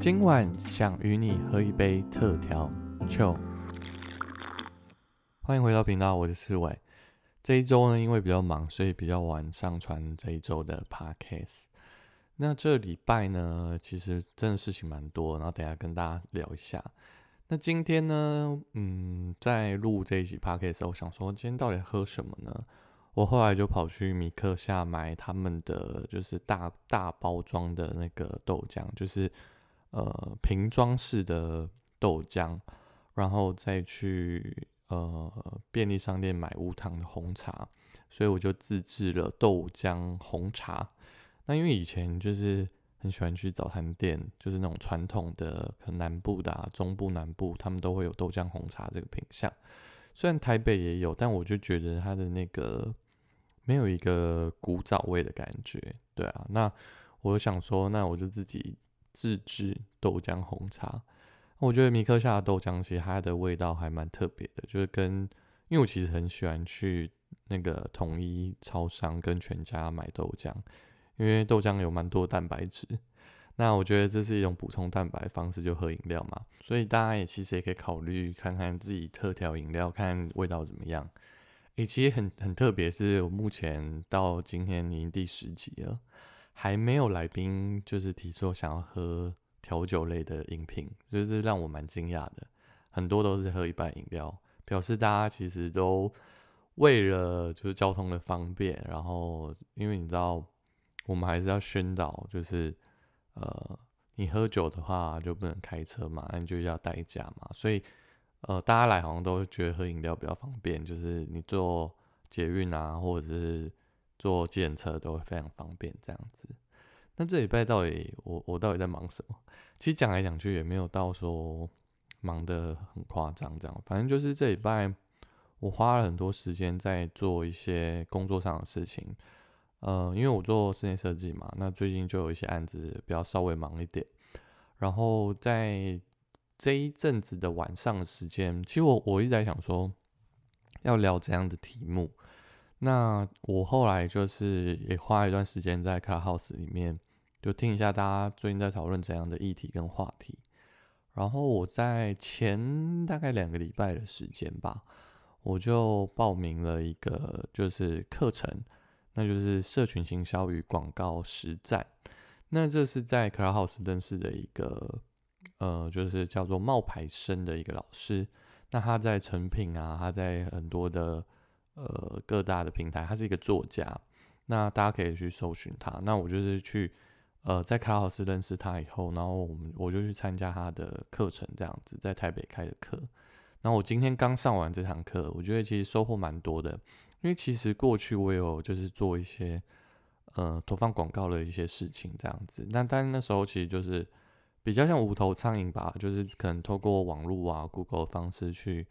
今晚想与你喝一杯特调酒。欢迎回到频道，我是思伟。这一周呢，因为比较忙，所以比较晚上传这一周的 podcast。那这礼拜呢，其实真的事情蛮多，然后等下跟大家聊一下。那今天呢，嗯，在录这一集 podcast，我想说今天到底喝什么呢？我后来就跑去米克夏买他们的就是大大包装的那个豆浆，就是呃瓶装式的豆浆，然后再去呃便利商店买无糖的红茶，所以我就自制了豆浆红茶。那因为以前就是很喜欢去早餐店，就是那种传统的，可能南部的、啊、中部、南部，他们都会有豆浆红茶这个品相。虽然台北也有，但我就觉得它的那个没有一个古早味的感觉，对啊。那我想说，那我就自己自制豆浆红茶。我觉得米克夏的豆浆其实它的味道还蛮特别的，就是跟因为我其实很喜欢去那个统一超商跟全家买豆浆，因为豆浆有蛮多蛋白质。那我觉得这是一种补充蛋白方式，就喝饮料嘛，所以大家也其实也可以考虑看看自己特调饮料，看味道怎么样。诶，其实很很特别，是我目前到今天已经第十集了，还没有来宾就是提出想要喝调酒类的饮品，就是让我蛮惊讶的。很多都是喝一半饮料，表示大家其实都为了就是交通的方便，然后因为你知道我们还是要宣导就是。呃，你喝酒的话就不能开车嘛，那你就要代驾嘛，所以呃，大家来好像都觉得喝饮料比较方便，就是你坐捷运啊，或者是坐计程车都会非常方便这样子。那这礼拜到底我我到底在忙什么？其实讲来讲去也没有到说忙得很夸张这样，反正就是这礼拜我花了很多时间在做一些工作上的事情。呃，因为我做室内设计嘛，那最近就有一些案子比较稍微忙一点。然后在这一阵子的晚上的时间，其实我我一直在想说要聊怎样的题目。那我后来就是也花一段时间在 Car House 里面，就听一下大家最近在讨论怎样的议题跟话题。然后我在前大概两个礼拜的时间吧，我就报名了一个就是课程。那就是社群行销与广告实战。那这是在 c l u h o u s e 认识的一个，呃，就是叫做冒牌生的一个老师。那他在成品啊，他在很多的呃各大的平台，他是一个作家。那大家可以去搜寻他。那我就是去呃在卡老师认识他以后，然后我们我就去参加他的课程，这样子在台北开的课。然后我今天刚上完这堂课，我觉得其实收获蛮多的。因为其实过去我有就是做一些呃投放广告的一些事情这样子，那但那时候其实就是比较像无头苍蝇吧，就是可能透过网络啊、Google 的方式去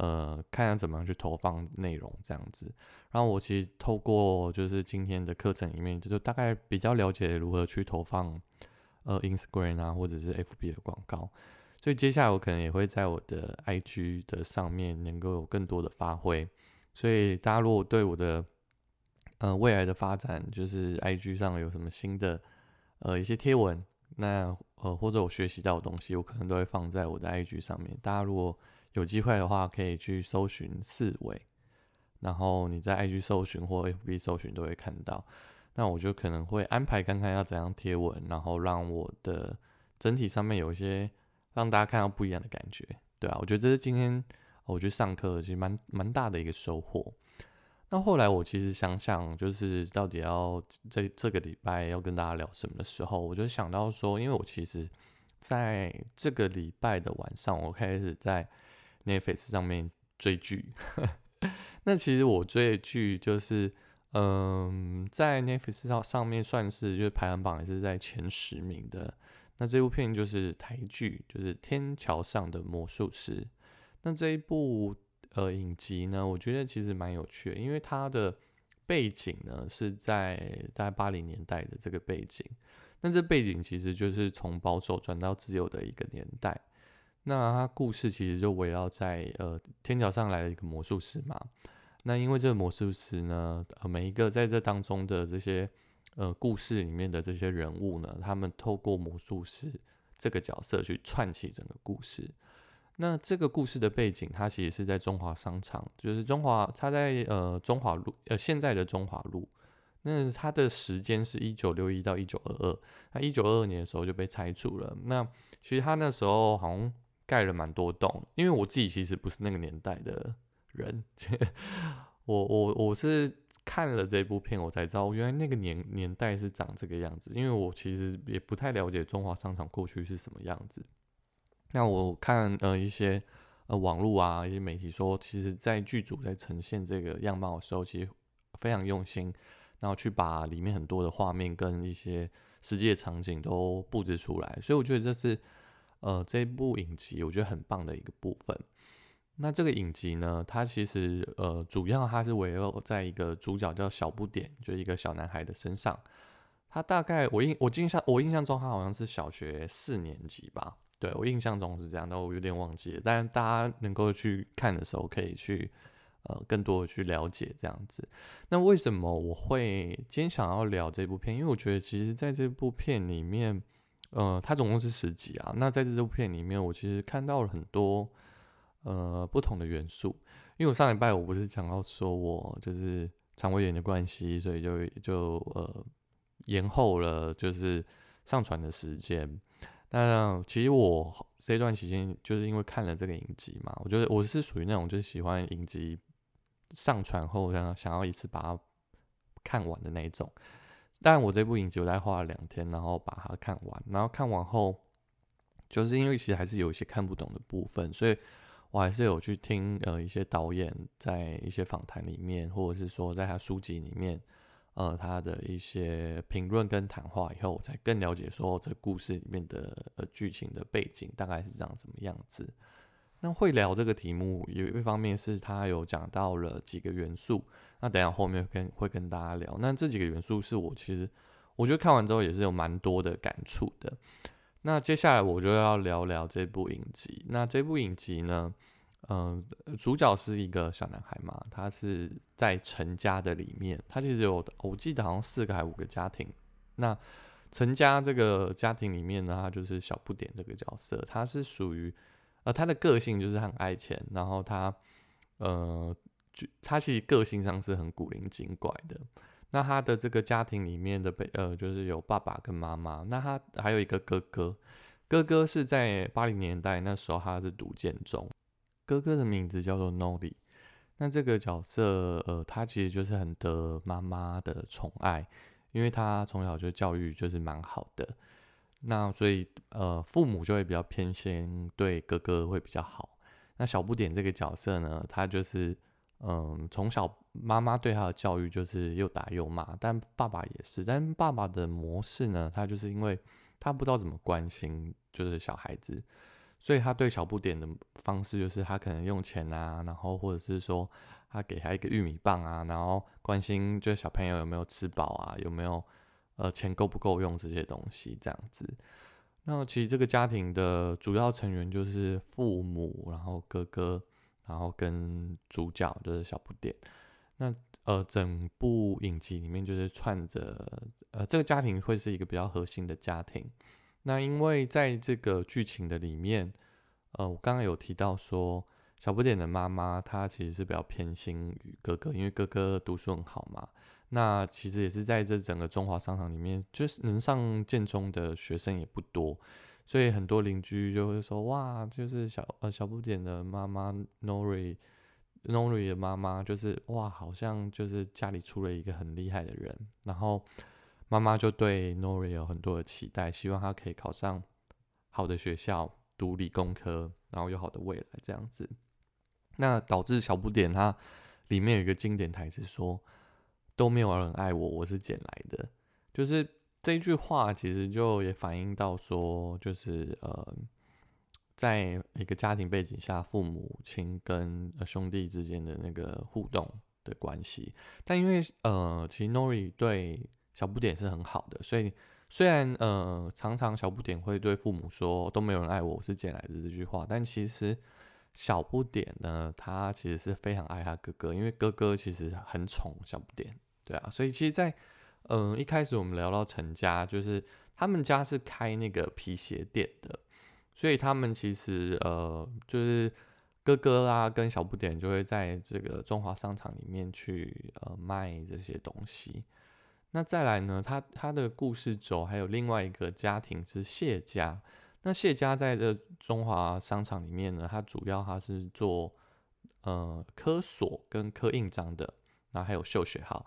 呃看下怎么样去投放内容这样子。然后我其实透过就是今天的课程里面，就是大概比较了解如何去投放呃 Instagram 啊或者是 FB 的广告，所以接下来我可能也会在我的 IG 的上面能够有更多的发挥。所以大家如果对我的呃未来的发展，就是 IG 上有什么新的呃一些贴文，那呃或者我学习到的东西，我可能都会放在我的 IG 上面。大家如果有机会的话，可以去搜寻四维，然后你在 IG 搜寻或 FB 搜寻都会看到。那我就可能会安排看看要怎样贴文，然后让我的整体上面有一些让大家看到不一样的感觉，对啊，我觉得这是今天。我去上课其实蛮蛮大的一个收获。那后来我其实想想，就是到底要这这个礼拜要跟大家聊什么的时候，我就想到说，因为我其实在这个礼拜的晚上，我开始在 Netflix 上面追剧。那其实我追的剧就是，嗯，在 Netflix 上上面算是就是排行榜也是在前十名的。那这部片就是台剧，就是《天桥上的魔术师》。那这一部呃影集呢，我觉得其实蛮有趣的，因为它的背景呢是在大概八零年代的这个背景。那这背景其实就是从保守转到自由的一个年代。那它故事其实就围绕在呃天桥上来了一个魔术师嘛。那因为这个魔术师呢，呃每一个在这当中的这些呃故事里面的这些人物呢，他们透过魔术师这个角色去串起整个故事。那这个故事的背景，它其实是在中华商场，就是中华，它在呃中华路，呃现在的中华路。那它的时间是一九六一到一九二二，那一九二二年的时候就被拆除了。那其实它那时候好像盖了蛮多栋，因为我自己其实不是那个年代的人，我我我是看了这部片，我才知道原来那个年年代是长这个样子。因为我其实也不太了解中华商场过去是什么样子。那我看呃一些呃网络啊一些媒体说，其实在剧组在呈现这个样貌的时候，其实非常用心。然后去把里面很多的画面跟一些实际的场景都布置出来，所以我觉得这是呃这部影集我觉得很棒的一个部分。那这个影集呢，它其实呃主要它是围绕在一个主角叫小不点，就一个小男孩的身上。他大概我印我印象我印象中他好像是小学四年级吧，对我印象中是这样，但我有点忘记了。但是大家能够去看的时候，可以去。呃，更多的去了解这样子。那为什么我会今天想要聊这部片？因为我觉得其实在这部片里面，呃，它总共是十集啊。那在这部片里面，我其实看到了很多呃不同的元素。因为我上礼拜我不是讲到说我就是肠胃炎的关系，所以就就呃延后了就是上传的时间。那其实我这段期间就是因为看了这个影集嘛，我觉得我是属于那种就是喜欢影集。上传后，然后想要一次把它看完的那一种。但我这部影集我才花了两天，然后把它看完。然后看完后，就是因为其实还是有一些看不懂的部分，所以我还是有去听呃一些导演在一些访谈里面，或者是说在他书籍里面，呃他的一些评论跟谈话以后，我才更了解说这故事里面的呃剧情的背景大概是长什么样子。那会聊这个题目，有一方面是他有讲到了几个元素，那等下后面跟会跟大家聊。那这几个元素是我其实我觉得看完之后也是有蛮多的感触的。那接下来我就要聊聊这部影集。那这部影集呢，嗯，主角是一个小男孩嘛，他是在陈家的里面，他其实有我记得好像四个还五个家庭。那陈家这个家庭里面呢，他就是小不点这个角色，他是属于。呃，他的个性就是很爱钱，然后他，呃，就他其实个性上是很古灵精怪的。那他的这个家庭里面的被呃，就是有爸爸跟妈妈，那他还有一个哥哥，哥哥是在八零年代那时候他是读建中，哥哥的名字叫做 Noli。那这个角色，呃，他其实就是很得妈妈的宠爱，因为他从小就教育就是蛮好的。那所以，呃，父母就会比较偏心，对哥哥会比较好。那小不点这个角色呢，他就是，嗯，从小妈妈对他的教育就是又打又骂，但爸爸也是。但爸爸的模式呢，他就是因为他不知道怎么关心，就是小孩子，所以他对小不点的方式就是他可能用钱啊，然后或者是说他给他一个玉米棒啊，然后关心就是小朋友有没有吃饱啊，有没有。呃，钱够不够用这些东西这样子？那其实这个家庭的主要成员就是父母，然后哥哥，然后跟主角就是小不点。那呃，整部影集里面就是串着呃，这个家庭会是一个比较核心的家庭。那因为在这个剧情的里面，呃，我刚刚有提到说，小不点的妈妈她其实是比较偏心于哥哥，因为哥哥读书很好嘛。那其实也是在这整个中华商场里面，就是能上建中的学生也不多，所以很多邻居就会说：“哇，就是小呃小不点的妈妈 Nori，Nori 的妈妈就是哇，好像就是家里出了一个很厉害的人。”然后妈妈就对 Nori 有很多的期待，希望他可以考上好的学校，读理工科，然后有好的未来这样子。那导致小不点他里面有一个经典台词说。都没有人爱我，我是捡来的。就是这一句话，其实就也反映到说，就是呃，在一个家庭背景下，父母亲跟兄弟之间的那个互动的关系。但因为呃，其实 Nori 对小不点是很好的，所以虽然呃，常常小不点会对父母说“都没有人爱我，我是捡来的”这句话，但其实小不点呢，他其实是非常爱他哥哥，因为哥哥其实很宠小不点。对啊，所以其实，在嗯一开始我们聊到陈家，就是他们家是开那个皮鞋店的，所以他们其实呃就是哥哥啊跟小不点就会在这个中华商场里面去呃卖这些东西。那再来呢，他他的故事轴还有另外一个家庭是谢家。那谢家在这中华商场里面呢，他主要他是做呃科锁跟刻印章的，然后还有绣学号。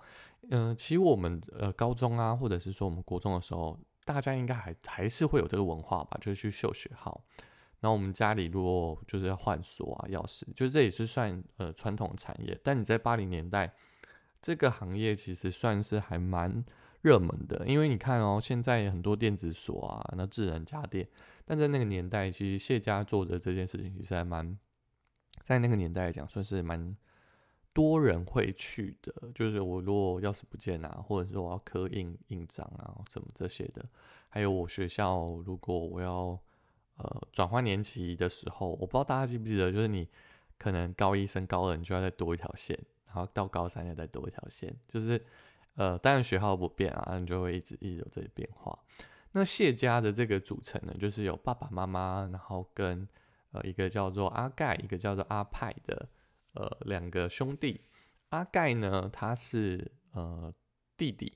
嗯，其实我们呃高中啊，或者是说我们国中的时候，大家应该还还是会有这个文化吧，就是去绣学号。然后我们家里如果就是要换锁啊、钥匙，就这也是算呃传统产业。但你在八零年代，这个行业其实算是还蛮热门的，因为你看哦，现在很多电子锁啊，那智能家电，但在那个年代，其实谢家做的这件事情其实还蛮，在那个年代来讲，算是蛮。多人会去的，就是我如果钥匙不见啊，或者是我要刻印印章啊，什么这些的，还有我学校如果我要呃转换年级的时候，我不知道大家记不记得，就是你可能高一升高二，你就要再多一条线，然后到高三要再多一条线，就是呃当然学号不变啊，你就会一直一直有这些变化。那谢家的这个组成呢，就是有爸爸妈妈，然后跟呃一个叫做阿盖，一个叫做阿派的。呃，两个兄弟，阿盖呢，他是呃弟弟。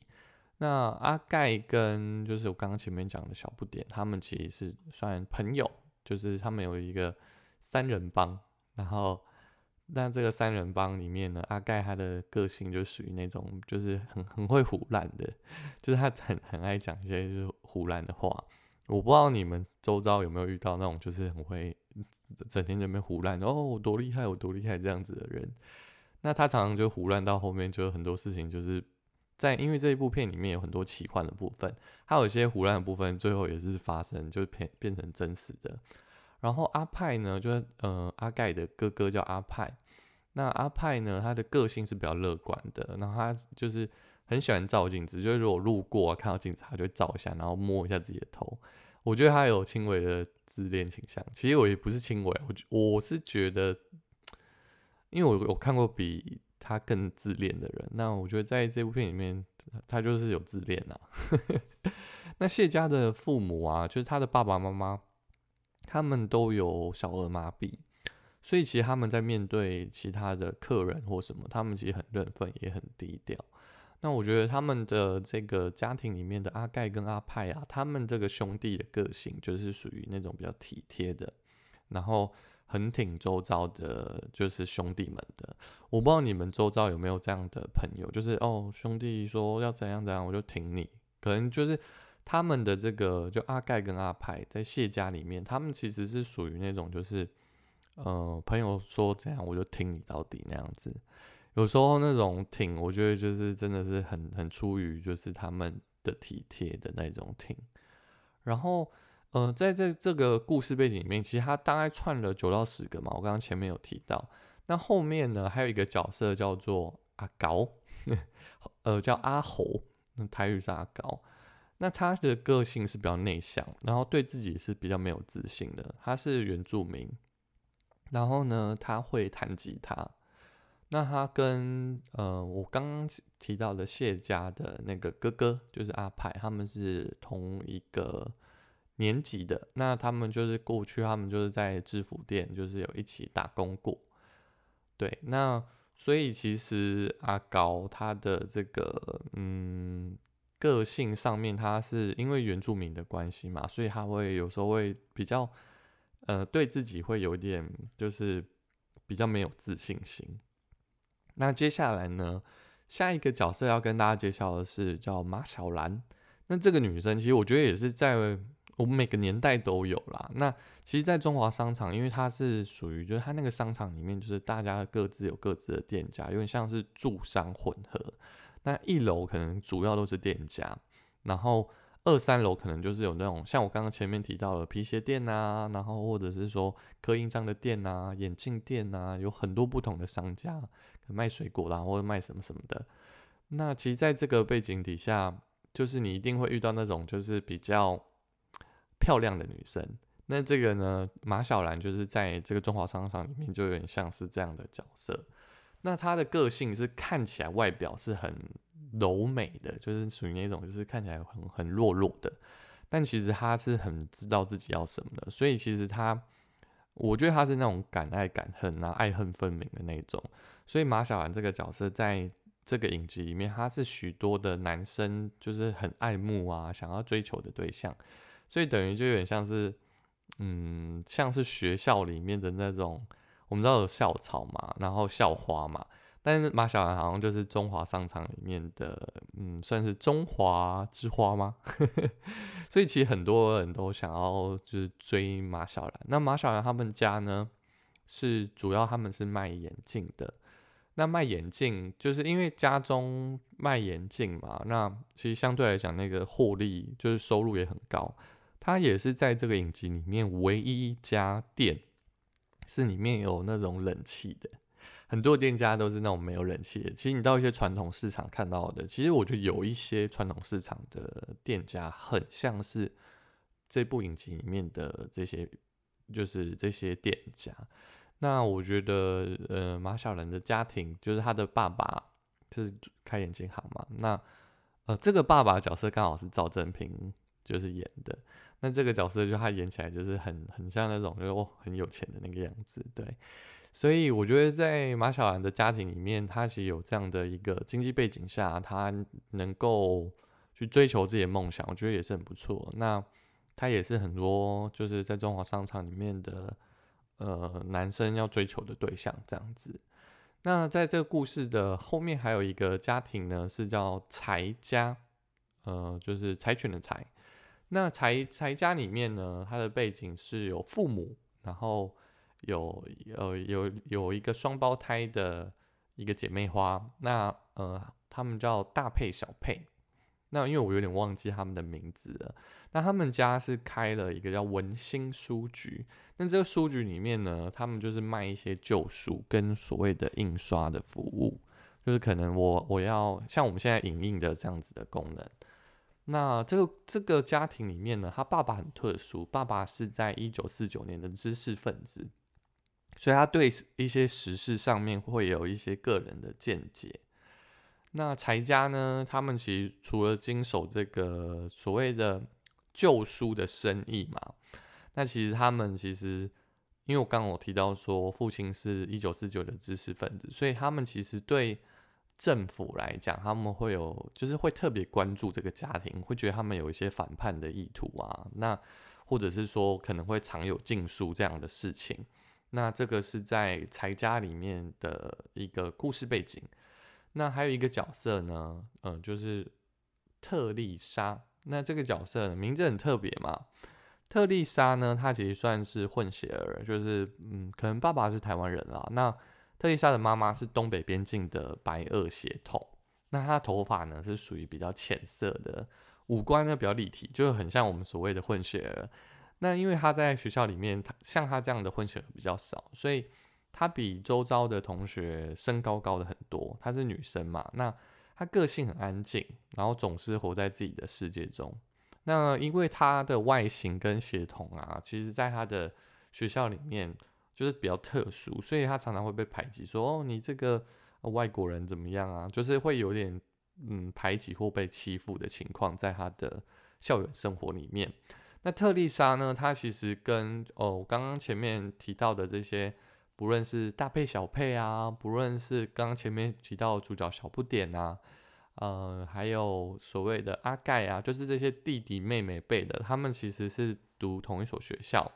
那阿盖跟就是我刚刚前面讲的小不点，他们其实是算朋友，就是他们有一个三人帮。然后，那这个三人帮里面呢，阿盖他的个性就属于那种就是很很会胡乱的，就是他很很爱讲一些就是胡乱的话。我不知道你们周遭有没有遇到那种就是很会。整天在那边胡乱，哦，我多厉害，我多厉害这样子的人，那他常常就胡乱到后面，就有很多事情就是在，因为这一部片里面有很多奇幻的部分，还有一些胡乱的部分，最后也是发生，就是变变成真实的。然后阿派呢，就是呃阿盖的哥哥叫阿派，那阿派呢，他的个性是比较乐观的，然后他就是很喜欢照镜子，就是如果路过啊看到镜子，他就照一下，然后摸一下自己的头。我觉得他有轻微的。自恋倾向，其实我也不是轻微，我我是觉得，因为我我看过比他更自恋的人，那我觉得在这部片里面，他就是有自恋呐。那谢家的父母啊，就是他的爸爸妈妈，他们都有小儿麻痹，所以其实他们在面对其他的客人或什么，他们其实很认份，也很低调。那我觉得他们的这个家庭里面的阿盖跟阿派啊，他们这个兄弟的个性就是属于那种比较体贴的，然后很挺周遭的，就是兄弟们的。我不知道你们周遭有没有这样的朋友，就是哦兄弟说要怎样怎样，我就挺你。可能就是他们的这个，就阿盖跟阿派在谢家里面，他们其实是属于那种就是呃朋友说怎样我就听你到底那样子。有时候那种挺，我觉得就是真的是很很出于就是他们的体贴的那种挺。然后，呃，在这这个故事背景里面，其实他大概串了九到十个嘛。我刚刚前面有提到，那后面呢还有一个角色叫做阿高，呃，叫阿猴，那台语是阿高。那他的个性是比较内向，然后对自己是比较没有自信的。他是原住民，然后呢，他会弹吉他。那他跟呃，我刚刚提到的谢家的那个哥哥，就是阿派，他们是同一个年级的。那他们就是过去，他们就是在制服店，就是有一起打工过。对，那所以其实阿高他的这个嗯个性上面，他是因为原住民的关系嘛，所以他会有时候会比较呃对自己会有点就是比较没有自信心。那接下来呢？下一个角色要跟大家介绍的是叫马小兰。那这个女生其实我觉得也是在我们每个年代都有啦。那其实，在中华商场，因为它是属于就是它那个商场里面，就是大家各自有各自的店家，有点像是住商混合。那一楼可能主要都是店家，然后。二三楼可能就是有那种像我刚刚前面提到的皮鞋店呐，然后或者是说刻印章的店呐、眼镜店呐，有很多不同的商家卖水果啦，或者卖什么什么的。那其实在这个背景底下，就是你一定会遇到那种就是比较漂亮的女生。那这个呢，马小兰就是在这个中华商场里面就有点像是这样的角色。那她的个性是看起来外表是很。柔美的，就是属于那种，就是看起来很很弱弱的。但其实他是很知道自己要什么的，所以其实他，我觉得他是那种敢爱敢恨啊，爱恨分明的那种。所以马小兰这个角色在这个影集里面，他是许多的男生就是很爱慕啊，想要追求的对象。所以等于就有点像是，嗯，像是学校里面的那种，我们知道有校草嘛，然后校花嘛。但是马小兰好像就是中华商场里面的，嗯，算是中华之花吗？所以其实很多人都想要就是追马小兰。那马小兰他们家呢，是主要他们是卖眼镜的。那卖眼镜就是因为家中卖眼镜嘛，那其实相对来讲那个获利就是收入也很高。他也是在这个影集里面唯一一家店是里面有那种冷气的。很多店家都是那种没有人气的。其实你到一些传统市场看到的，其实我觉得有一些传统市场的店家很像是这部影集里面的这些，就是这些店家。那我觉得，呃，马小兰的家庭就是他的爸爸就是开眼镜行嘛。那呃，这个爸爸角色刚好是赵正平就是演的。那这个角色就他演起来就是很很像那种就是哦很有钱的那个样子，对。所以我觉得在马小兰的家庭里面，她其实有这样的一个经济背景下，她能够去追求自己的梦想，我觉得也是很不错。那她也是很多就是在中华商场里面的呃男生要追求的对象这样子。那在这个故事的后面还有一个家庭呢，是叫柴家，呃，就是柴犬的柴。那柴柴家里面呢，他的背景是有父母，然后。有有有有一个双胞胎的一个姐妹花，那呃，他们叫大佩小佩。那因为我有点忘记他们的名字了。那他们家是开了一个叫文心书局。那这个书局里面呢，他们就是卖一些旧书跟所谓的印刷的服务，就是可能我我要像我们现在影印的这样子的功能。那这个这个家庭里面呢，他爸爸很特殊，爸爸是在一九四九年的知识分子。所以他对一些时事上面会有一些个人的见解。那柴家呢？他们其实除了经手这个所谓的旧书的生意嘛，那其实他们其实，因为我刚刚我提到说父亲是一九四九的知识分子，所以他们其实对政府来讲，他们会有就是会特别关注这个家庭，会觉得他们有一些反叛的意图啊，那或者是说可能会藏有禁书这样的事情。那这个是在财家里面的一个故事背景。那还有一个角色呢，嗯，就是特丽莎。那这个角色名字很特别嘛。特丽莎呢，她其实算是混血儿，就是嗯，可能爸爸是台湾人啦。那特丽莎的妈妈是东北边境的白垩血统。那她头发呢是属于比较浅色的，五官呢比较立体，就是很像我们所谓的混血儿。那因为他在学校里面，他像他这样的混血比较少，所以他比周遭的同学身高高的很多。她是女生嘛，那她个性很安静，然后总是活在自己的世界中。那因为她的外形跟血统啊，其实在她的学校里面就是比较特殊，所以她常常会被排挤，说哦你这个外国人怎么样啊？就是会有点嗯排挤或被欺负的情况，在她的校园生活里面。那特丽莎呢？她其实跟哦，刚刚前面提到的这些，不论是大配小配啊，不论是刚刚前面提到主角小不点啊，呃，还有所谓的阿盖啊，就是这些弟弟妹妹辈的，他们其实是读同一所学校。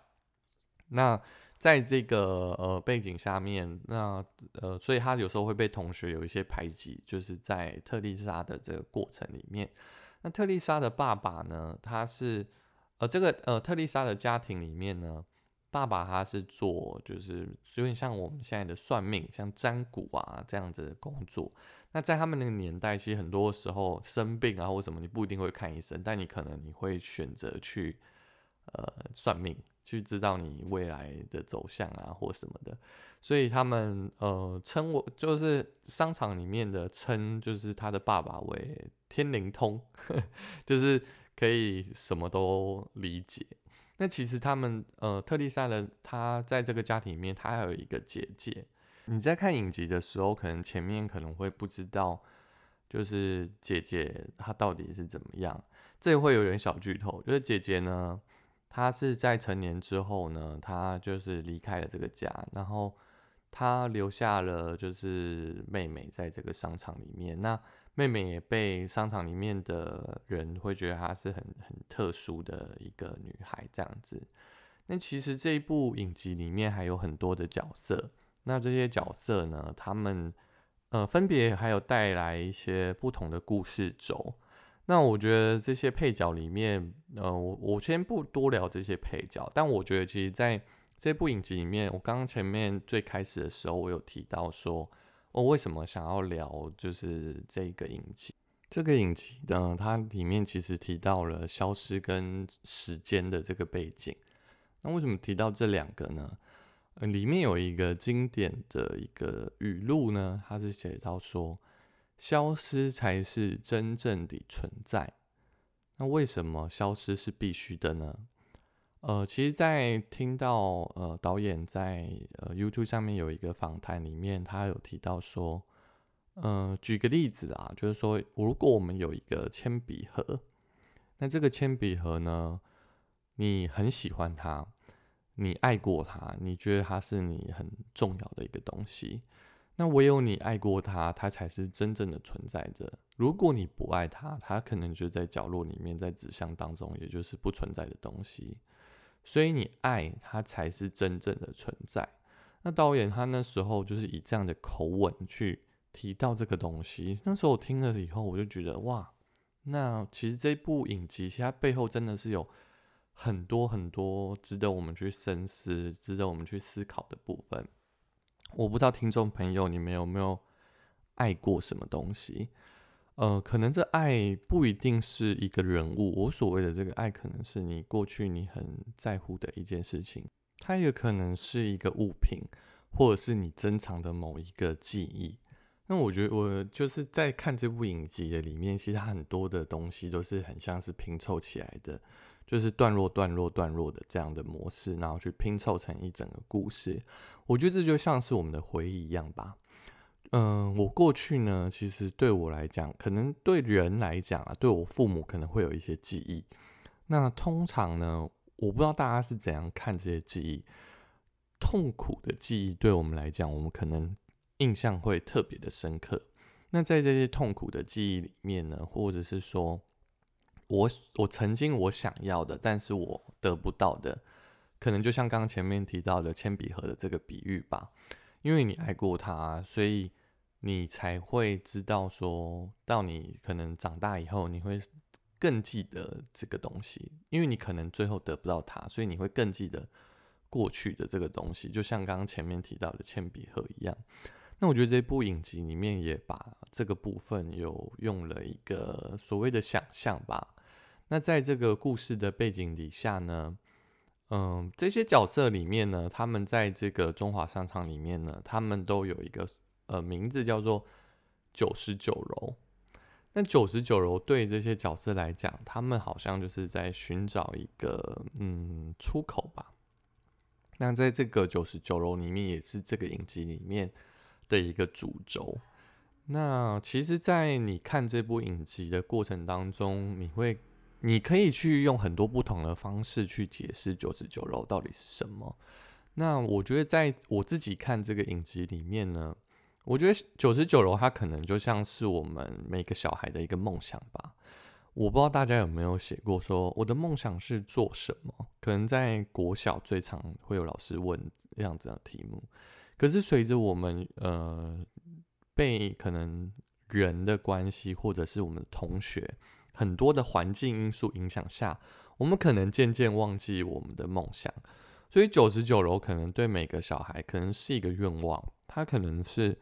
那在这个呃背景下面，那呃，所以他有时候会被同学有一些排挤，就是在特丽莎的这个过程里面。那特丽莎的爸爸呢，他是。呃，这个呃，特丽莎的家庭里面呢，爸爸他是做就是有点像我们现在的算命，像占卜啊这样子的工作。那在他们那个年代，其实很多时候生病啊或什么，你不一定会看医生，但你可能你会选择去呃算命，去知道你未来的走向啊或什么的。所以他们呃称我就是商场里面的称，就是他的爸爸为天灵通，就是。可以什么都理解。那其实他们，呃，特丽莎的她在这个家庭里面，她还有一个姐姐。你在看影集的时候，可能前面可能会不知道，就是姐姐她到底是怎么样？这会有点小剧透，就是姐姐呢，她是在成年之后呢，她就是离开了这个家，然后她留下了就是妹妹在这个商场里面。那妹妹也被商场里面的人会觉得她是很很特殊的一个女孩这样子。那其实这一部影集里面还有很多的角色，那这些角色呢，他们呃分别还有带来一些不同的故事轴。那我觉得这些配角里面，呃，我我先不多聊这些配角，但我觉得其实在这部影集里面，我刚刚前面最开始的时候，我有提到说。我为什么想要聊就是这个影集？这个影集呢，它里面其实提到了消失跟时间的这个背景。那为什么提到这两个呢？呃，里面有一个经典的一个语录呢，它是写到说：“消失才是真正的存在。”那为什么消失是必须的呢？呃，其实，在听到呃导演在呃 YouTube 上面有一个访谈里面，他有提到说，嗯，举个例子啊，就是说，如果我们有一个铅笔盒，那这个铅笔盒呢，你很喜欢它，你爱过它，你觉得它是你很重要的一个东西，那唯有你爱过它，它才是真正的存在着。如果你不爱它，它可能就在角落里面，在纸箱当中，也就是不存在的东西。所以你爱他才是真正的存在。那导演他那时候就是以这样的口吻去提到这个东西。那时候我听了以后，我就觉得哇，那其实这部影集其实它背后真的是有很多很多值得我们去深思、值得我们去思考的部分。我不知道听众朋友你们有没有爱过什么东西？呃，可能这爱不一定是一个人物，我所谓的这个爱，可能是你过去你很在乎的一件事情，它也可能是一个物品，或者是你珍藏的某一个记忆。那我觉得我就是在看这部影集的里面，其实它很多的东西都是很像是拼凑起来的，就是段落、段落、段落的这样的模式，然后去拼凑成一整个故事。我觉得这就像是我们的回忆一样吧。嗯，我过去呢，其实对我来讲，可能对人来讲啊，对我父母可能会有一些记忆。那通常呢，我不知道大家是怎样看这些记忆。痛苦的记忆对我们来讲，我们可能印象会特别的深刻。那在这些痛苦的记忆里面呢，或者是说我我曾经我想要的，但是我得不到的，可能就像刚刚前面提到的铅笔盒的这个比喻吧，因为你爱过他，所以。你才会知道，说到你可能长大以后，你会更记得这个东西，因为你可能最后得不到它，所以你会更记得过去的这个东西，就像刚刚前面提到的铅笔盒一样。那我觉得这部影集里面也把这个部分有用了一个所谓的想象吧。那在这个故事的背景底下呢，嗯，这些角色里面呢，他们在这个中华商场里面呢，他们都有一个。呃，名字叫做九十九楼。那九十九楼对这些角色来讲，他们好像就是在寻找一个嗯出口吧。那在这个九十九楼里面，也是这个影集里面的一个主轴。那其实，在你看这部影集的过程当中，你会你可以去用很多不同的方式去解释九十九楼到底是什么。那我觉得，在我自己看这个影集里面呢。我觉得九十九楼它可能就像是我们每个小孩的一个梦想吧。我不知道大家有没有写过说我的梦想是做什么？可能在国小最常会有老师问这样子的题目。可是随着我们呃被可能人的关系或者是我们的同学很多的环境因素影响下，我们可能渐渐忘记我们的梦想。所以九十九楼可能对每个小孩可能是一个愿望，他可能是。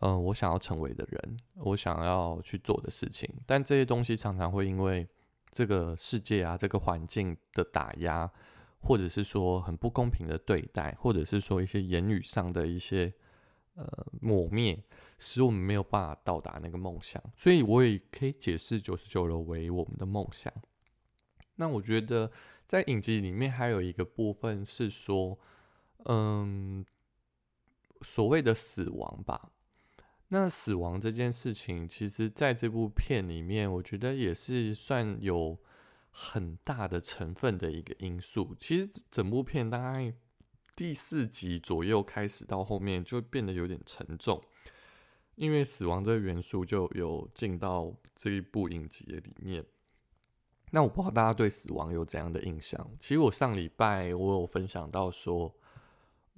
嗯，我想要成为的人，我想要去做的事情，但这些东西常常会因为这个世界啊、这个环境的打压，或者是说很不公平的对待，或者是说一些言语上的一些呃抹灭，使我们没有办法到达那个梦想。所以我也可以解释九十九楼为我们的梦想。那我觉得在影集里面还有一个部分是说，嗯，所谓的死亡吧。那死亡这件事情，其实在这部片里面，我觉得也是算有很大的成分的一个因素。其实整部片大概第四集左右开始到后面就变得有点沉重，因为死亡这个元素就有进到这一部影集里面。那我不知道大家对死亡有怎样的印象？其实我上礼拜我有分享到说。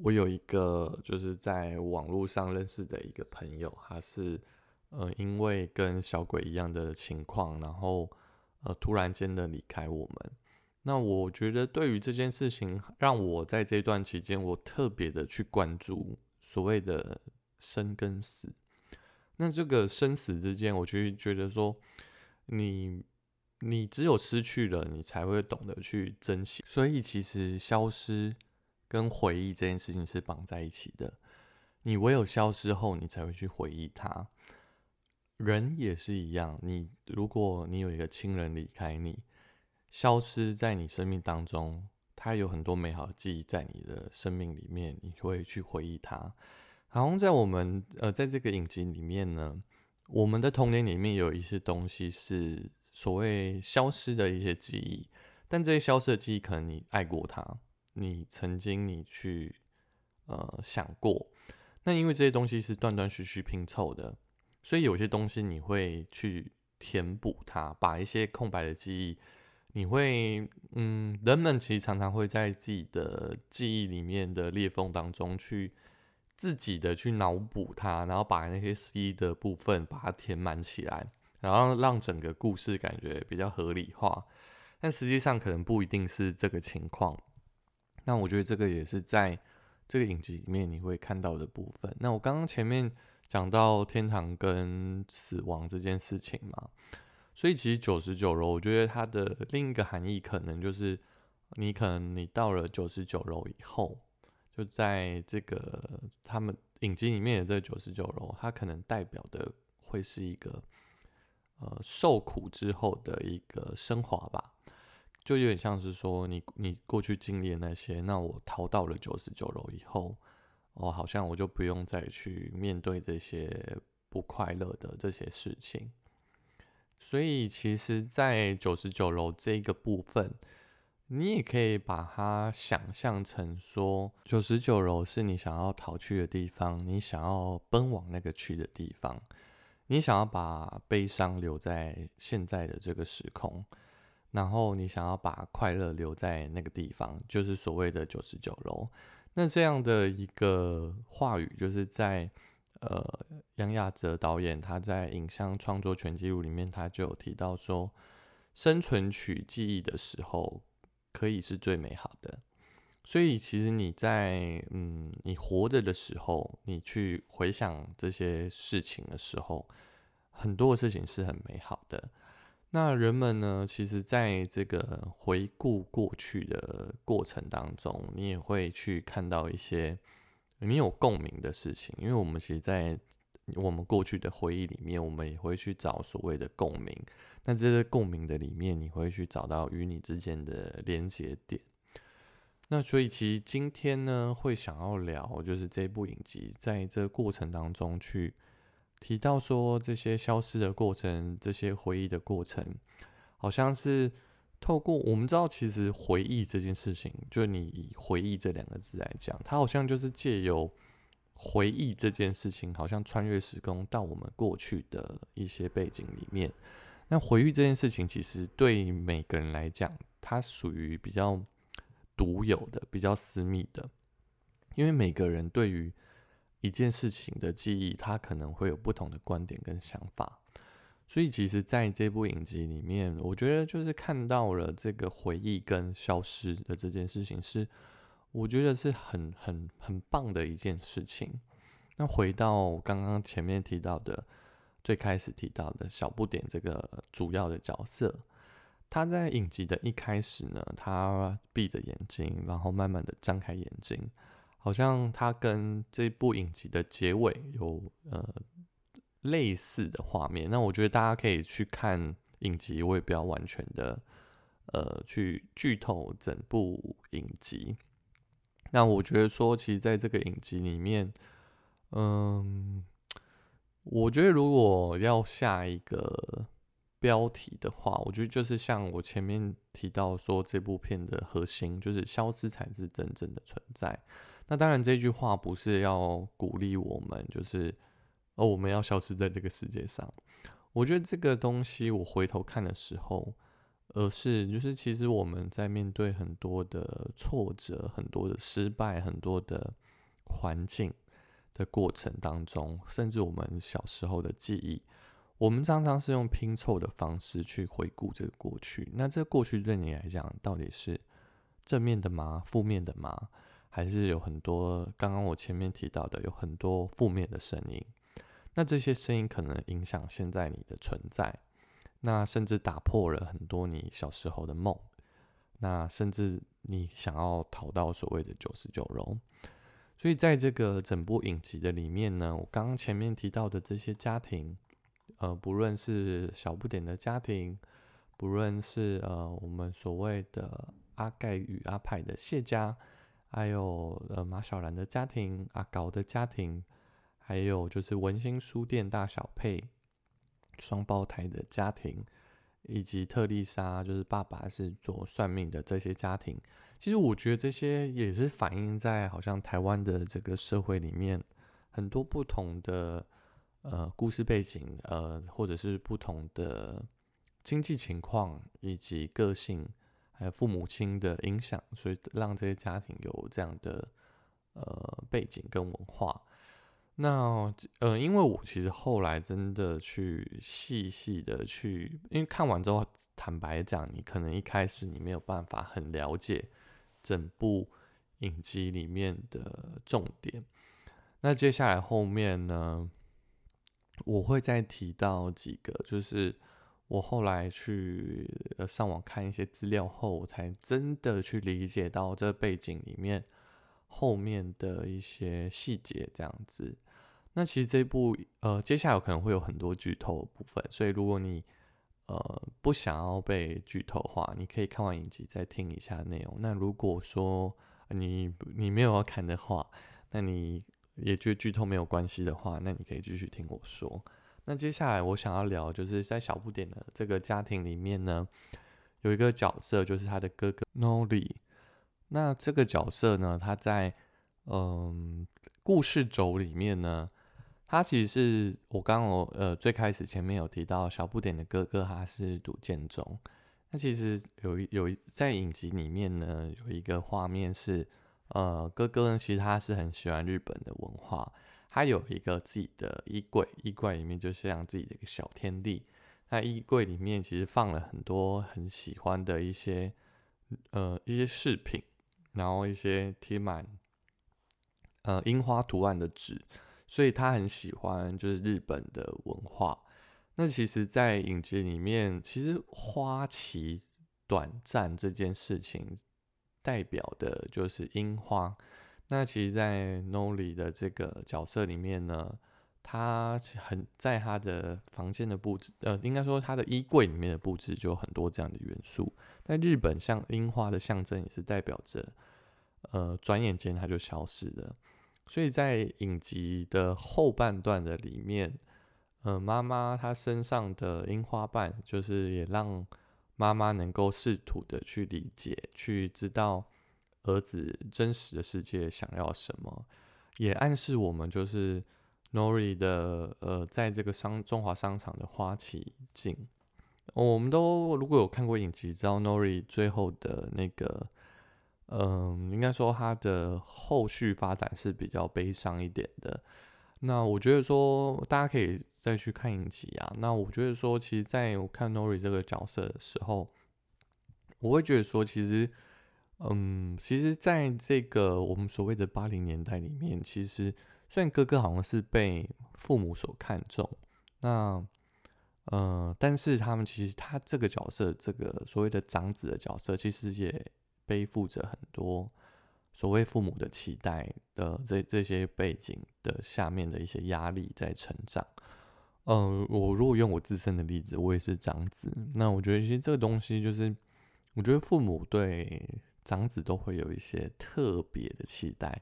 我有一个就是在网络上认识的一个朋友，他是呃因为跟小鬼一样的情况，然后呃突然间的离开我们。那我觉得对于这件事情，让我在这段期间，我特别的去关注所谓的生跟死。那这个生死之间，我就觉得说，你你只有失去了，你才会懂得去珍惜。所以其实消失。跟回忆这件事情是绑在一起的，你唯有消失后，你才会去回忆它。人也是一样，你如果你有一个亲人离开你，消失在你生命当中，他有很多美好的记忆在你的生命里面，你会去回忆他。好像在我们呃，在这个影集里面呢，我们的童年里面有一些东西是所谓消失的一些记忆，但这些消失的记忆，可能你爱过他。你曾经你去呃想过，那因为这些东西是断断续续拼凑的，所以有些东西你会去填补它，把一些空白的记忆，你会嗯，人们其实常常会在自己的记忆里面的裂缝当中去自己的去脑补它，然后把那些失忆的部分把它填满起来，然后让整个故事感觉比较合理化，但实际上可能不一定是这个情况。那我觉得这个也是在这个影集里面你会看到的部分。那我刚刚前面讲到天堂跟死亡这件事情嘛，所以其实九十九楼，我觉得它的另一个含义可能就是你可能你到了九十九楼以后，就在这个他们影集里面的这九十九楼，它可能代表的会是一个呃受苦之后的一个升华吧。就有点像是说，你你过去经历的那些，那我逃到了九十九楼以后，哦，好像我就不用再去面对这些不快乐的这些事情。所以，其实，在九十九楼这个部分，你也可以把它想象成说，九十九楼是你想要逃去的地方，你想要奔往那个去的地方，你想要把悲伤留在现在的这个时空。然后你想要把快乐留在那个地方，就是所谓的九十九楼。那这样的一个话语，就是在呃杨亚哲导演他在影像创作全记录里面，他就有提到说，生存取记忆的时候，可以是最美好的。所以其实你在嗯你活着的时候，你去回想这些事情的时候，很多的事情是很美好的。那人们呢？其实，在这个回顾过去的过程当中，你也会去看到一些你有共鸣的事情。因为我们其实，在我们过去的回忆里面，我们也会去找所谓的共鸣。那这些共鸣的里面，你会去找到与你之间的连接点。那所以，其实今天呢，会想要聊，就是这部影集在这个过程当中去。提到说这些消失的过程，这些回忆的过程，好像是透过我们知道，其实回忆这件事情，就你以回忆这两个字来讲，它好像就是借由回忆这件事情，好像穿越时空到我们过去的一些背景里面。那回忆这件事情，其实对每个人来讲，它属于比较独有的、比较私密的，因为每个人对于一件事情的记忆，他可能会有不同的观点跟想法，所以其实在这部影集里面，我觉得就是看到了这个回忆跟消失的这件事情，是我觉得是很很很棒的一件事情。那回到刚刚前面提到的，最开始提到的小不点这个主要的角色，他在影集的一开始呢，他闭着眼睛，然后慢慢的张开眼睛。好像它跟这部影集的结尾有呃类似的画面，那我觉得大家可以去看影集，我也不要完全的呃去剧透整部影集。那我觉得说，其实在这个影集里面，嗯，我觉得如果要下一个标题的话，我觉得就是像我前面提到说，这部片的核心就是消失才是真正的存在。那当然，这句话不是要鼓励我们，就是哦，我们要消失在这个世界上。我觉得这个东西，我回头看的时候，而是就是其实我们在面对很多的挫折、很多的失败、很多的环境。的过程当中，甚至我们小时候的记忆，我们常常是用拼凑的方式去回顾这个过去。那这个过去对你来讲，到底是正面的吗？负面的吗？还是有很多刚刚我前面提到的，有很多负面的声音？那这些声音可能影响现在你的存在，那甚至打破了很多你小时候的梦，那甚至你想要逃到所谓的九十九楼。所以在这个整部影集的里面呢，我刚刚前面提到的这些家庭，呃，不论是小不点的家庭，不论是呃我们所谓的阿盖与阿派的谢家，还有呃马小兰的家庭、阿高的家庭，还有就是文心书店大小配双胞胎的家庭，以及特丽莎就是爸爸是做算命的这些家庭。其实我觉得这些也是反映在好像台湾的这个社会里面，很多不同的呃故事背景，呃或者是不同的经济情况以及个性，还有父母亲的影响，所以让这些家庭有这样的呃背景跟文化。那呃，因为我其实后来真的去细细的去，因为看完之后，坦白讲，你可能一开始你没有办法很了解。整部影集里面的重点，那接下来后面呢，我会再提到几个，就是我后来去上网看一些资料后，我才真的去理解到这背景里面后面的一些细节，这样子。那其实这部呃，接下来可能会有很多剧透的部分，所以如果你呃，不想要被剧透的话，你可以看完影集再听一下内容。那如果说你你没有要看的话，那你也觉得剧透没有关系的话，那你可以继续听我说。那接下来我想要聊，就是在小不点的这个家庭里面呢，有一个角色，就是他的哥哥 Noli。那这个角色呢，他在嗯故事轴里面呢。他其实是我刚刚呃最开始前面有提到小不点的哥哥，他是读建中。那其实有有在影集里面呢，有一个画面是呃哥哥呢，其实他是很喜欢日本的文化，他有一个自己的衣柜，衣柜里面就像自己的一个小天地。那衣柜里面其实放了很多很喜欢的一些呃一些饰品，然后一些贴满呃樱花图案的纸。所以他很喜欢就是日本的文化。那其实，在影集里面，其实花期短暂这件事情，代表的就是樱花。那其实，在 Noli 的这个角色里面呢，他很在他的房间的布置，呃，应该说他的衣柜里面的布置就有很多这样的元素。在日本，像樱花的象征也是代表着，呃，转眼间它就消失了。所以在影集的后半段的里面，呃，妈妈她身上的樱花瓣，就是也让妈妈能够试图的去理解，去知道儿子真实的世界想要什么，也暗示我们就是 Nori 的呃，在这个商中华商场的花旗景，我们都如果有看过影集，知道 Nori 最后的那个。嗯，应该说他的后续发展是比较悲伤一点的。那我觉得说，大家可以再去看一集啊。那我觉得说，其实在我看 Nori 这个角色的时候，我会觉得说，其实，嗯，其实在这个我们所谓的八零年代里面，其实虽然哥哥好像是被父母所看重，那，呃，但是他们其实他这个角色，这个所谓的长子的角色，其实也。背负着很多所谓父母的期待的这这些背景的下面的一些压力在成长。嗯，我如果用我自身的例子，我也是长子。那我觉得其实这个东西就是，我觉得父母对长子都会有一些特别的期待。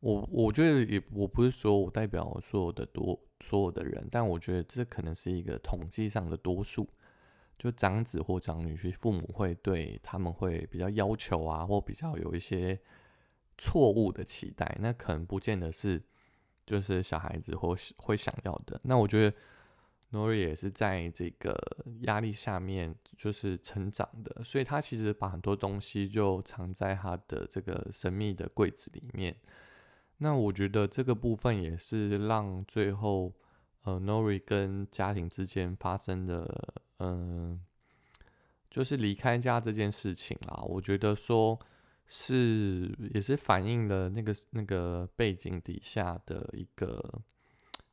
我我觉得也我不是说我代表所有的多所有的人，但我觉得这可能是一个统计上的多数，就长子或长女婿，父母会对他们会比较要求啊，或比较有一些错误的期待，那可能不见得是就是小孩子或会想要的。那我觉得 Nori 也是在这个压力下面就是成长的，所以他其实把很多东西就藏在他的这个神秘的柜子里面。那我觉得这个部分也是让最后，呃，Nori 跟家庭之间发生的，嗯，就是离开家这件事情啦。我觉得说是也是反映了那个那个背景底下的一个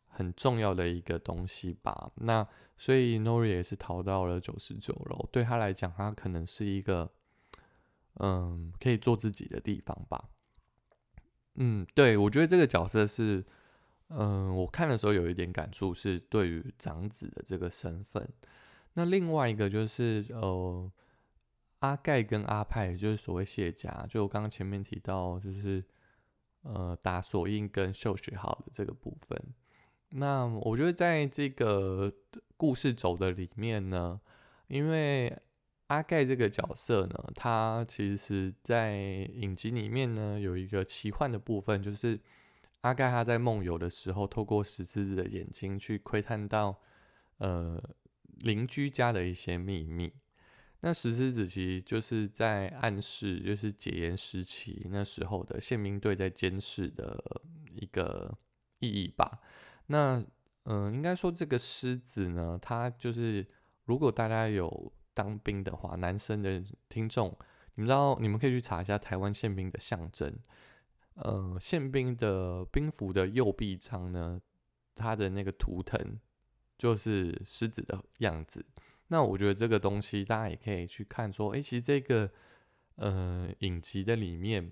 很重要的一个东西吧。那所以 Nori 也是逃到了九十九楼，对他来讲，他可能是一个，嗯，可以做自己的地方吧。嗯，对，我觉得这个角色是，嗯，我看的时候有一点感触，是对于长子的这个身份。那另外一个就是，呃，阿盖跟阿派，也就是所谓谢家，就我刚刚前面提到，就是呃打索印跟秀学好的这个部分。那我觉得在这个故事走的里面呢，因为。阿盖这个角色呢，他其实，在影集里面呢，有一个奇幻的部分，就是阿盖他在梦游的时候，透过石狮子的眼睛去窥探到，呃，邻居家的一些秘密。那石狮子其实就是在暗示，就是解严时期那时候的宪兵队在监视的一个意义吧。那，嗯，应该说这个狮子呢，它就是如果大家有。当兵的话，男生的听众，你们知道，你们可以去查一下台湾宪兵的象征。呃，宪兵的兵符的右臂章呢，它的那个图腾就是狮子的样子。那我觉得这个东西大家也可以去看，说，哎，其实这个呃影集的里面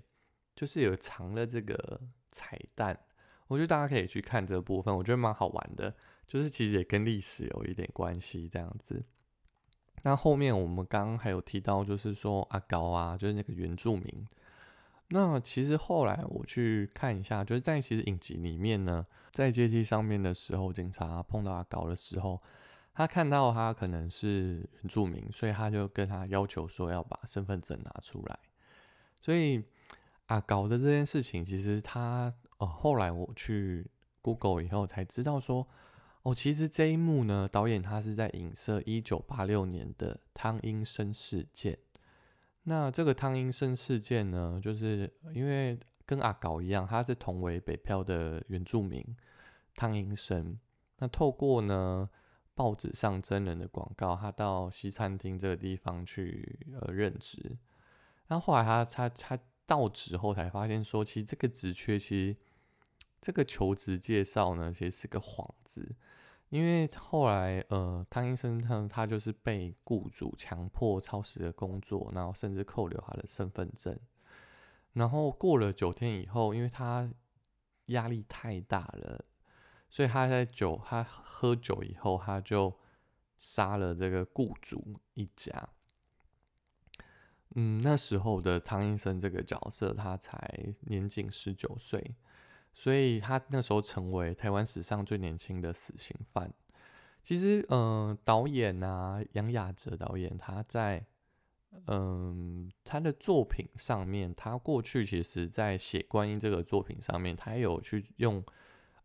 就是有藏了这个彩蛋。我觉得大家可以去看这部分，我觉得蛮好玩的，就是其实也跟历史有一点关系，这样子。那后面我们刚刚还有提到，就是说阿高啊，就是那个原住民。那其实后来我去看一下，就是在其实影集里面呢，在阶梯上面的时候，警察碰到阿高的时候，他看到他可能是原住民，所以他就跟他要求说要把身份证拿出来。所以阿搞的这件事情，其实他哦，后来我去 Google 以后才知道说。哦，其实这一幕呢，导演他是在影射一九八六年的汤英生事件。那这个汤英生事件呢，就是因为跟阿搞一样，他是同为北漂的原住民汤英生。那透过呢报纸上真人的广告，他到西餐厅这个地方去呃任职。然后后来他他他到职后才发现说，其实这个职缺其实。这个求职介绍呢，其实是个幌子，因为后来呃，汤医生他他就是被雇主强迫超时的工作，然后甚至扣留他的身份证。然后过了九天以后，因为他压力太大了，所以他在酒他喝酒以后，他就杀了这个雇主一家。嗯，那时候的汤医生这个角色，他才年仅十九岁。所以他那时候成为台湾史上最年轻的死刑犯。其实，嗯，导演啊，杨雅哲导演，他在嗯他的作品上面，他过去其实在写《观音》这个作品上面，他也有去用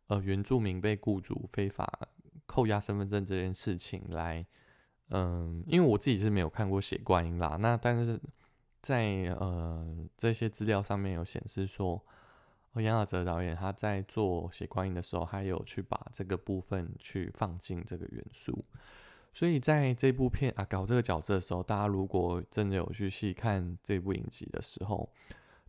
呃原住民被雇主非法扣押身份证这件事情来，嗯，因为我自己是没有看过《血观音》啦，那但是在呃这些资料上面有显示说。杨雅哲导演他在做血观音的时候，他有去把这个部分去放进这个元素，所以在这部片啊搞这个角色的时候，大家如果真的有去细看这部影集的时候，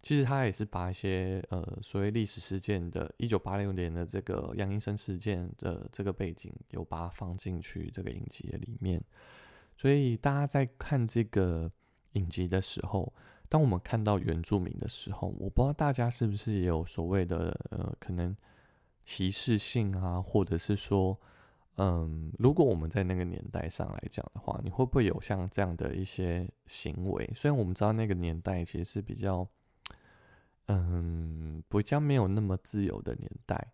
其实他也是把一些呃所谓历史事件的1986年的这个杨医生事件的这个背景，有把它放进去这个影集的里面，所以大家在看这个影集的时候。当我们看到原住民的时候，我不知道大家是不是也有所谓的呃，可能歧视性啊，或者是说，嗯，如果我们在那个年代上来讲的话，你会不会有像这样的一些行为？虽然我们知道那个年代其实是比较，嗯，比较没有那么自由的年代。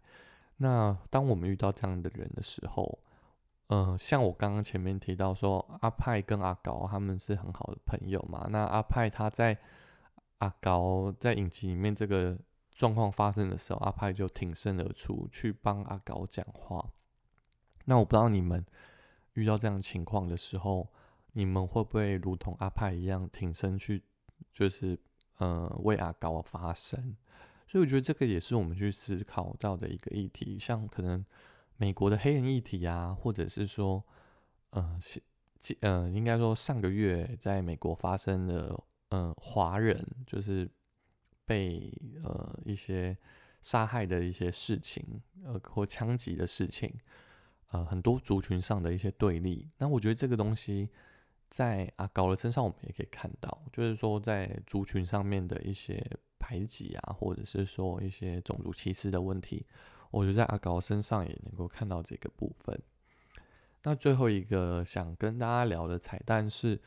那当我们遇到这样的人的时候，嗯，像我刚刚前面提到说，阿派跟阿高他们是很好的朋友嘛。那阿派他在阿高在影集里面这个状况发生的时候，阿派就挺身而出去帮阿高讲话。那我不知道你们遇到这样情况的时候，你们会不会如同阿派一样挺身去，就是呃为阿高发声？所以我觉得这个也是我们去思考到的一个议题，像可能。美国的黑人议题啊，或者是说，呃，呃，应该说上个月在美国发生的，嗯，华人就是被呃一些杀害的一些事情，呃，或枪击的事情，呃，很多族群上的一些对立。那我觉得这个东西在阿高的身上，我们也可以看到，就是说在族群上面的一些排挤啊，或者是说一些种族歧视的问题。我觉得在阿高身上也能够看到这个部分。那最后一个想跟大家聊的彩蛋是，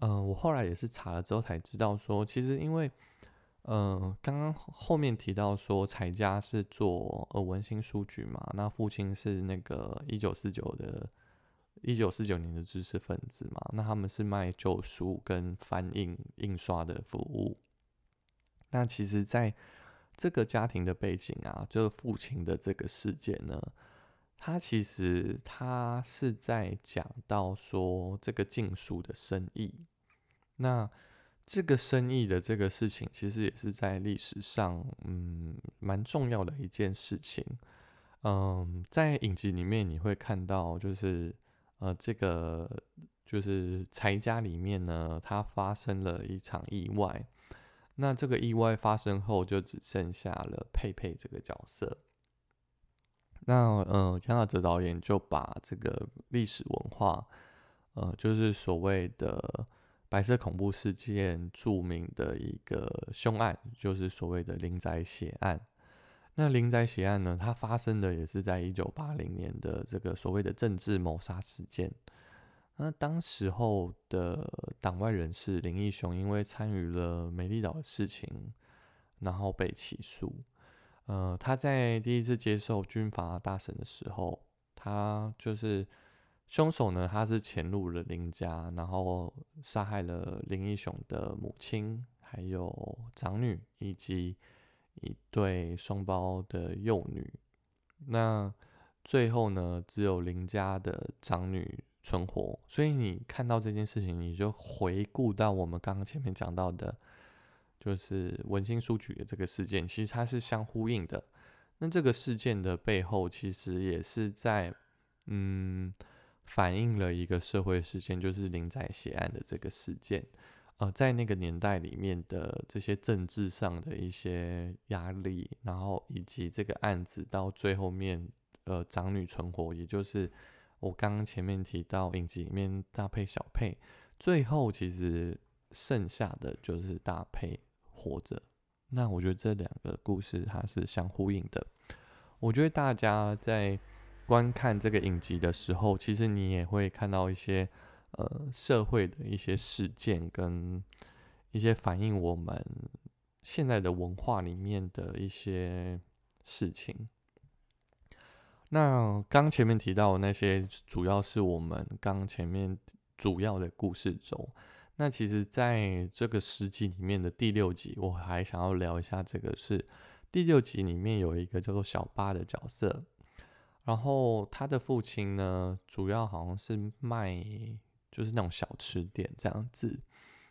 嗯，我后来也是查了之后才知道说，其实因为，嗯，刚刚后面提到说，彩家是做呃文心书局嘛，那父亲是那个一九四九的，一九四九年的知识分子嘛，那他们是卖旧书跟翻印印刷的服务。那其实，在这个家庭的背景啊，就是父亲的这个事件呢，他其实他是在讲到说这个禁书的生意。那这个生意的这个事情，其实也是在历史上嗯蛮重要的一件事情。嗯，在影集里面你会看到，就是呃这个就是财家里面呢，他发生了一场意外。那这个意外发生后，就只剩下了佩佩这个角色。那呃，江大哲导演就把这个历史文化，呃，就是所谓的白色恐怖事件著名的一个凶案，就是所谓的林宅血案。那林宅血案呢，它发生的也是在一九八零年的这个所谓的政治谋杀事件。那当时候的党外人士林义雄，因为参与了美丽岛的事情，然后被起诉。呃，他在第一次接受军阀大审的时候，他就是凶手呢，他是潜入了林家，然后杀害了林义雄的母亲，还有长女以及一对双胞的幼女。那最后呢，只有林家的长女。存活，所以你看到这件事情，你就回顾到我们刚刚前面讲到的，就是文心书局的这个事件，其实它是相呼应的。那这个事件的背后，其实也是在嗯反映了一个社会事件，就是林宅血案的这个事件。呃，在那个年代里面的这些政治上的一些压力，然后以及这个案子到最后面，呃，长女存活，也就是。我刚刚前面提到影集里面大配小配，最后其实剩下的就是大配活着。那我觉得这两个故事它是相呼应的。我觉得大家在观看这个影集的时候，其实你也会看到一些呃社会的一些事件跟一些反映我们现在的文化里面的一些事情。那刚前面提到的那些，主要是我们刚前面主要的故事轴。那其实，在这个十集里面的第六集，我还想要聊一下这个是第六集里面有一个叫做小八的角色，然后他的父亲呢，主要好像是卖就是那种小吃店这样子。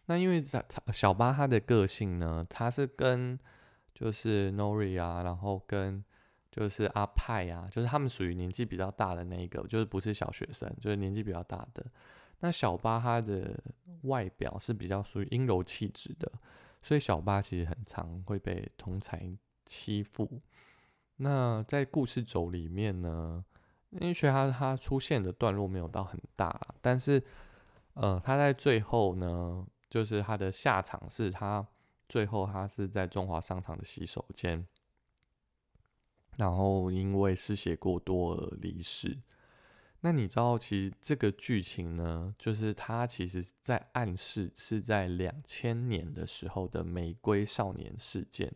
那因为他小八他的个性呢，他是跟就是 Nori 啊，然后跟就是阿派啊，就是他们属于年纪比较大的那一个，就是不是小学生，就是年纪比较大的。那小八他的外表是比较属于阴柔气质的，所以小八其实很常会被同才欺负。那在故事轴里面呢，因为他他出现的段落没有到很大，但是呃，他在最后呢，就是他的下场是他最后他是在中华商场的洗手间。然后因为失血过多而离世。那你知道，其实这个剧情呢，就是他其实在暗示是在两千年的时候的玫瑰少年事件。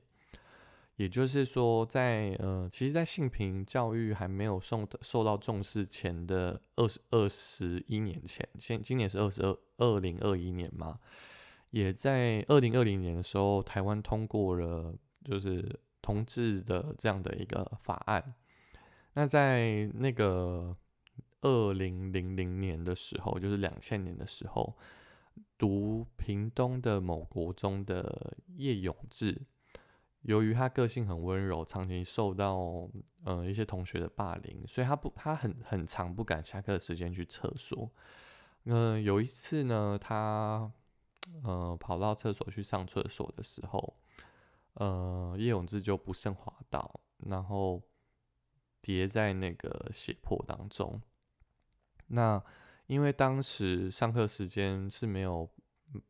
也就是说，在呃，其实，在性平教育还没有受受到重视前的二十二十一年前，现今年是二十二二零二一年嘛，也在二零二零年的时候，台湾通过了就是同志的这样的一个法案。那在那个二零零零年的时候，就是两千年的时候，读屏东的某国中的叶永志。由于他个性很温柔，长期受到呃一些同学的霸凌，所以他不他很很长不敢下课时间去厕所。嗯，有一次呢，他呃跑到厕所去上厕所的时候，呃叶永志就不慎滑倒，然后跌在那个血泊当中。那因为当时上课时间是没有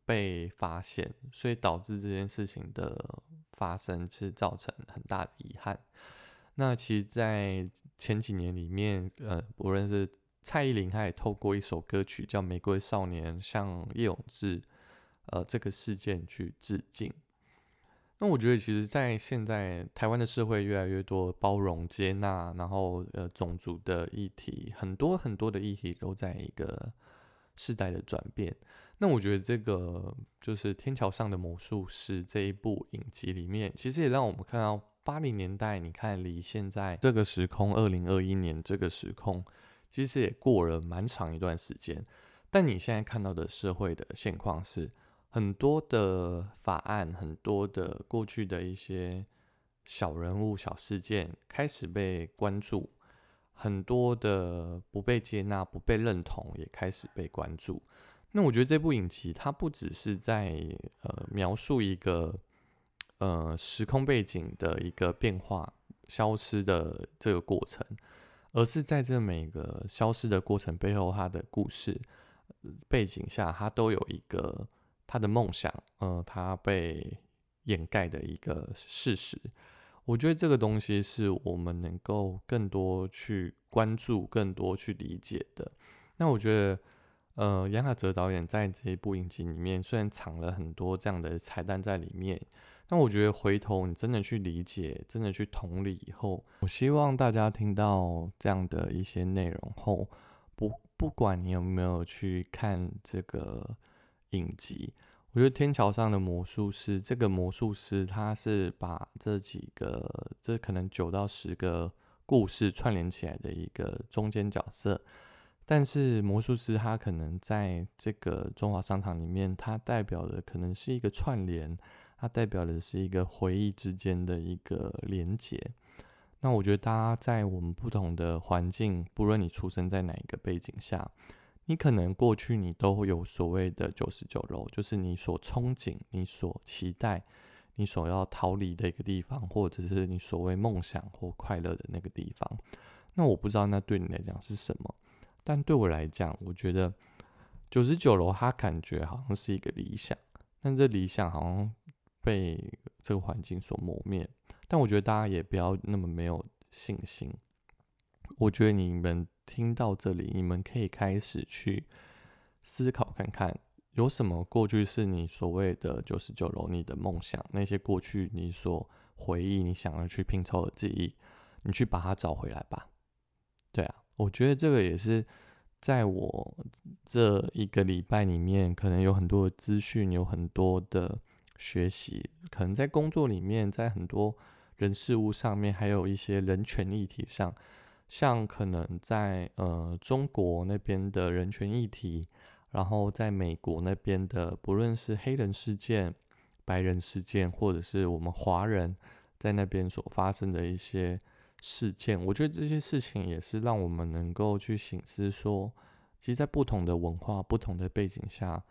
被发现，所以导致这件事情的。发生是造成很大的遗憾。那其实，在前几年里面，呃，无论是蔡依林，她也透过一首歌曲叫《玫瑰少年》，向叶永志，呃，这个事件去致敬。那我觉得，其实，在现在台湾的社会越来越多包容、接纳，然后呃，种族的议题，很多很多的议题都在一个世代的转变。那我觉得这个就是《天桥上的魔术师》这一部影集里面，其实也让我们看到八零年代，你看离现在这个时空二零二一年这个时空，其实也过了蛮长一段时间。但你现在看到的社会的现况是，很多的法案，很多的过去的一些小人物、小事件开始被关注，很多的不被接纳、不被认同也开始被关注。那我觉得这部影集它不只是在呃描述一个呃时空背景的一个变化、消失的这个过程，而是在这每个消失的过程背后，它的故事背景下，它都有一个他的梦想，呃，它被掩盖的一个事实。我觉得这个东西是我们能够更多去关注、更多去理解的。那我觉得。呃，杨雅哲导演在这一部影集里面，虽然藏了很多这样的彩蛋在里面，但我觉得回头你真的去理解，真的去同理以后，我希望大家听到这样的一些内容后，不不管你有没有去看这个影集，我觉得《天桥上的魔术师》这个魔术师，他是把这几个，这可能九到十个故事串联起来的一个中间角色。但是魔术师他可能在这个中华商场里面，它代表的可能是一个串联，它代表的是一个回忆之间的一个连结。那我觉得大家在我们不同的环境，不论你出生在哪一个背景下，你可能过去你都会有所谓的九十九楼，就是你所憧憬、你所期待、你所要逃离的一个地方，或者是你所谓梦想或快乐的那个地方。那我不知道那对你来讲是什么。但对我来讲，我觉得九十九楼，它感觉好像是一个理想，但这理想好像被这个环境所磨灭。但我觉得大家也不要那么没有信心。我觉得你们听到这里，你们可以开始去思考看看，有什么过去是你所谓的九十九楼，你的梦想，那些过去你所回忆、你想要去拼凑的记忆，你去把它找回来吧。我觉得这个也是在我这一个礼拜里面，可能有很多的资讯，有很多的学习，可能在工作里面，在很多人事物上面，还有一些人权议题上，像可能在呃中国那边的人权议题，然后在美国那边的，不论是黑人事件、白人事件，或者是我们华人在那边所发生的一些。事件，我觉得这些事情也是让我们能够去醒思，说，其实，在不同的文化、不同的背景下，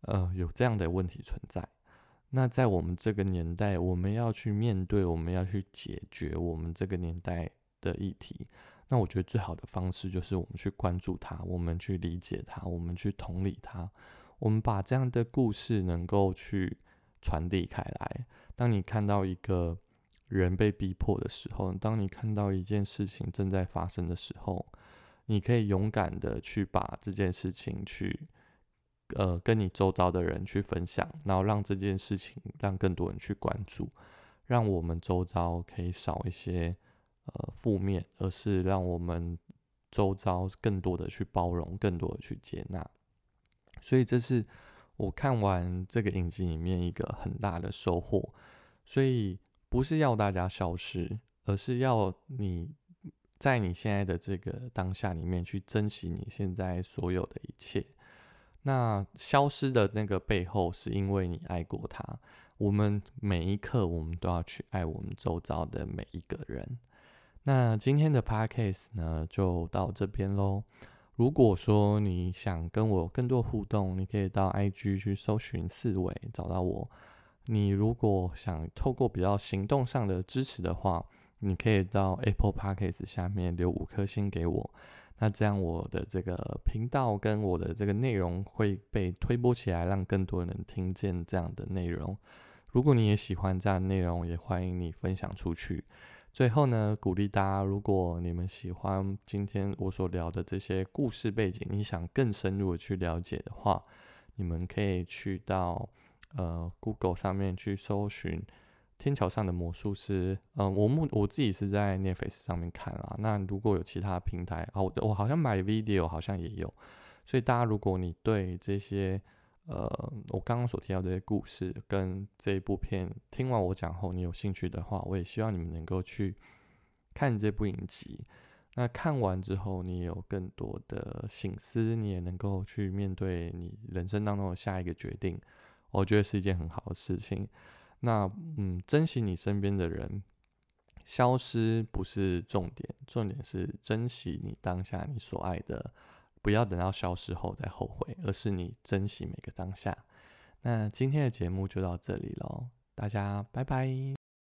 呃，有这样的问题存在。那在我们这个年代，我们要去面对，我们要去解决我们这个年代的议题。那我觉得最好的方式就是我们去关注它，我们去理解它，我们去同理它，我们把这样的故事能够去传递开来。当你看到一个。人被逼迫的时候，当你看到一件事情正在发生的时候，你可以勇敢的去把这件事情去，呃，跟你周遭的人去分享，然后让这件事情让更多人去关注，让我们周遭可以少一些呃负面，而是让我们周遭更多的去包容，更多的去接纳。所以这是我看完这个影集里面一个很大的收获。所以不是要大家消失，而是要你在你现在的这个当下里面去珍惜你现在所有的一切。那消失的那个背后，是因为你爱过他。我们每一刻，我们都要去爱我们周遭的每一个人。那今天的 podcast 呢，就到这边喽。如果说你想跟我更多互动，你可以到 IG 去搜寻四维，找到我。你如果想透过比较行动上的支持的话，你可以到 Apple Podcast 下面留五颗星给我。那这样我的这个频道跟我的这个内容会被推播起来，让更多人听见这样的内容。如果你也喜欢这样的内容，也欢迎你分享出去。最后呢，鼓励大家，如果你们喜欢今天我所聊的这些故事背景，你想更深入的去了解的话，你们可以去到呃 Google 上面去搜寻《天桥上的魔术师》。嗯，我目我自己是在 Netflix 上面看啊。那如果有其他平台，哦，我好像买 Video 好像也有。所以大家，如果你对这些呃，我刚刚所提到这些故事跟这一部片，听完我讲后，你有兴趣的话，我也希望你们能够去看这部影集。那看完之后，你有更多的醒思，你也能够去面对你人生当中的下一个决定，我觉得是一件很好的事情。那嗯，珍惜你身边的人，消失不是重点，重点是珍惜你当下你所爱的。不要等到消失后再后悔，而是你珍惜每个当下。那今天的节目就到这里喽，大家拜拜。